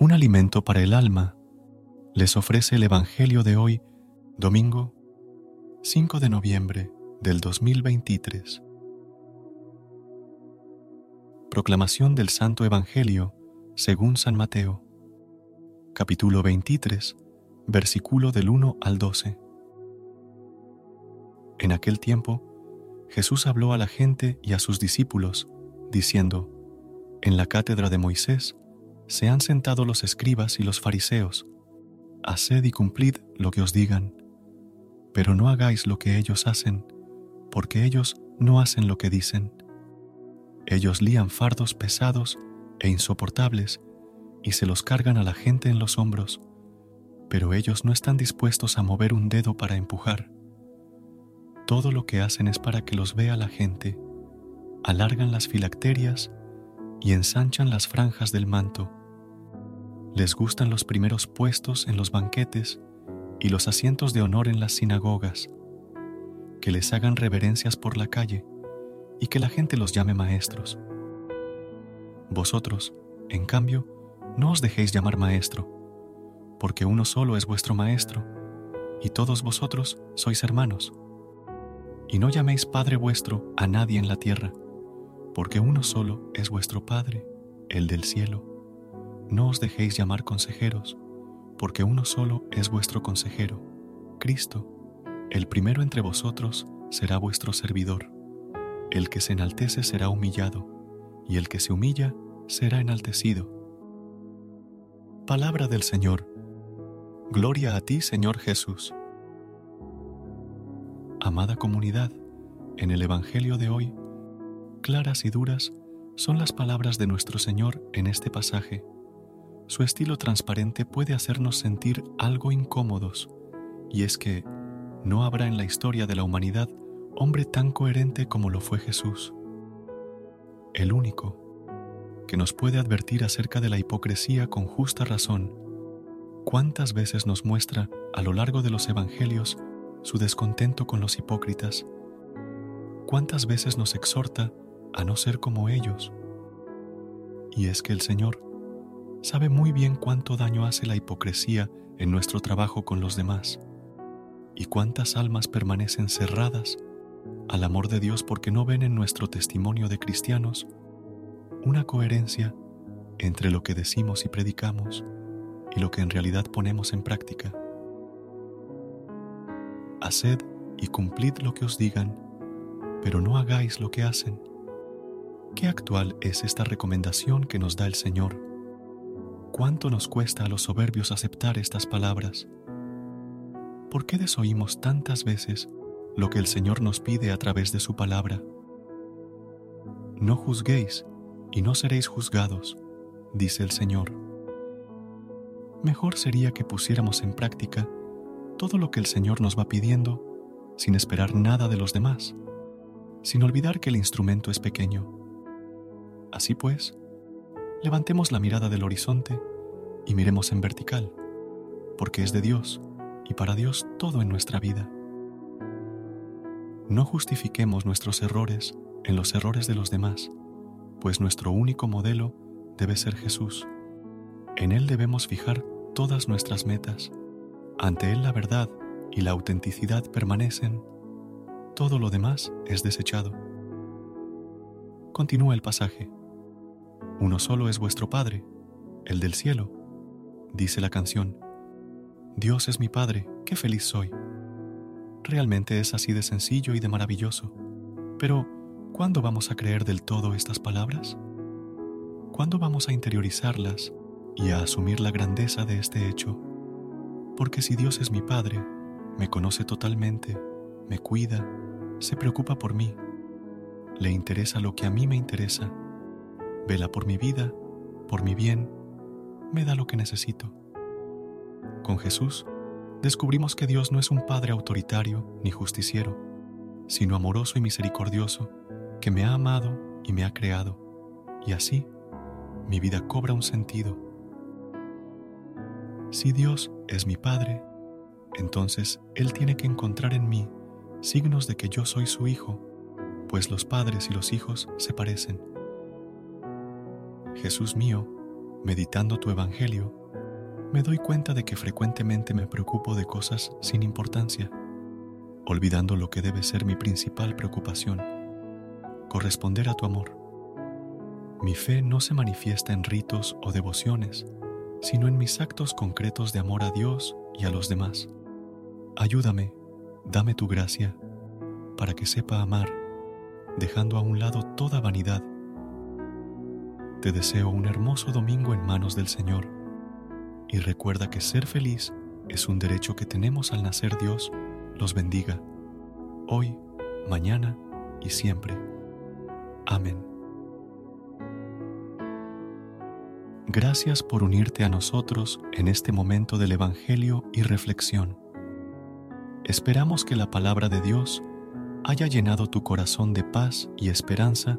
Un alimento para el alma, les ofrece el Evangelio de hoy, domingo 5 de noviembre del 2023. Proclamación del Santo Evangelio según San Mateo, capítulo 23, versículo del 1 al 12. En aquel tiempo, Jesús habló a la gente y a sus discípulos, diciendo, En la cátedra de Moisés, se han sentado los escribas y los fariseos. Haced y cumplid lo que os digan, pero no hagáis lo que ellos hacen, porque ellos no hacen lo que dicen. Ellos lían fardos pesados e insoportables y se los cargan a la gente en los hombros, pero ellos no están dispuestos a mover un dedo para empujar. Todo lo que hacen es para que los vea la gente, alargan las filacterias y ensanchan las franjas del manto les gustan los primeros puestos en los banquetes y los asientos de honor en las sinagogas, que les hagan reverencias por la calle y que la gente los llame maestros. Vosotros, en cambio, no os dejéis llamar maestro, porque uno solo es vuestro maestro, y todos vosotros sois hermanos. Y no llaméis Padre vuestro a nadie en la tierra, porque uno solo es vuestro Padre, el del cielo. No os dejéis llamar consejeros, porque uno solo es vuestro consejero, Cristo. El primero entre vosotros será vuestro servidor. El que se enaltece será humillado, y el que se humilla será enaltecido. Palabra del Señor. Gloria a ti, Señor Jesús. Amada comunidad, en el Evangelio de hoy, claras y duras son las palabras de nuestro Señor en este pasaje su estilo transparente puede hacernos sentir algo incómodos, y es que no habrá en la historia de la humanidad hombre tan coherente como lo fue Jesús. El único que nos puede advertir acerca de la hipocresía con justa razón. ¿Cuántas veces nos muestra a lo largo de los evangelios su descontento con los hipócritas? ¿Cuántas veces nos exhorta a no ser como ellos? Y es que el Señor sabe muy bien cuánto daño hace la hipocresía en nuestro trabajo con los demás y cuántas almas permanecen cerradas al amor de Dios porque no ven en nuestro testimonio de cristianos una coherencia entre lo que decimos y predicamos y lo que en realidad ponemos en práctica. Haced y cumplid lo que os digan, pero no hagáis lo que hacen. Qué actual es esta recomendación que nos da el Señor ¿Cuánto nos cuesta a los soberbios aceptar estas palabras? ¿Por qué desoímos tantas veces lo que el Señor nos pide a través de su palabra? No juzguéis y no seréis juzgados, dice el Señor. Mejor sería que pusiéramos en práctica todo lo que el Señor nos va pidiendo sin esperar nada de los demás, sin olvidar que el instrumento es pequeño. Así pues, levantemos la mirada del horizonte y miremos en vertical, porque es de Dios y para Dios todo en nuestra vida. No justifiquemos nuestros errores en los errores de los demás, pues nuestro único modelo debe ser Jesús. En Él debemos fijar todas nuestras metas. Ante Él la verdad y la autenticidad permanecen. Todo lo demás es desechado. Continúa el pasaje. Uno solo es vuestro Padre, el del cielo. Dice la canción, Dios es mi Padre, qué feliz soy. Realmente es así de sencillo y de maravilloso. Pero, ¿cuándo vamos a creer del todo estas palabras? ¿Cuándo vamos a interiorizarlas y a asumir la grandeza de este hecho? Porque si Dios es mi Padre, me conoce totalmente, me cuida, se preocupa por mí, le interesa lo que a mí me interesa vela por mi vida, por mi bien, me da lo que necesito. Con Jesús, descubrimos que Dios no es un Padre autoritario ni justiciero, sino amoroso y misericordioso, que me ha amado y me ha creado, y así mi vida cobra un sentido. Si Dios es mi Padre, entonces Él tiene que encontrar en mí signos de que yo soy su Hijo, pues los padres y los hijos se parecen. Jesús mío, meditando tu Evangelio, me doy cuenta de que frecuentemente me preocupo de cosas sin importancia, olvidando lo que debe ser mi principal preocupación, corresponder a tu amor. Mi fe no se manifiesta en ritos o devociones, sino en mis actos concretos de amor a Dios y a los demás. Ayúdame, dame tu gracia, para que sepa amar, dejando a un lado toda vanidad. Te deseo un hermoso domingo en manos del Señor y recuerda que ser feliz es un derecho que tenemos al nacer Dios los bendiga, hoy, mañana y siempre. Amén. Gracias por unirte a nosotros en este momento del Evangelio y reflexión. Esperamos que la palabra de Dios haya llenado tu corazón de paz y esperanza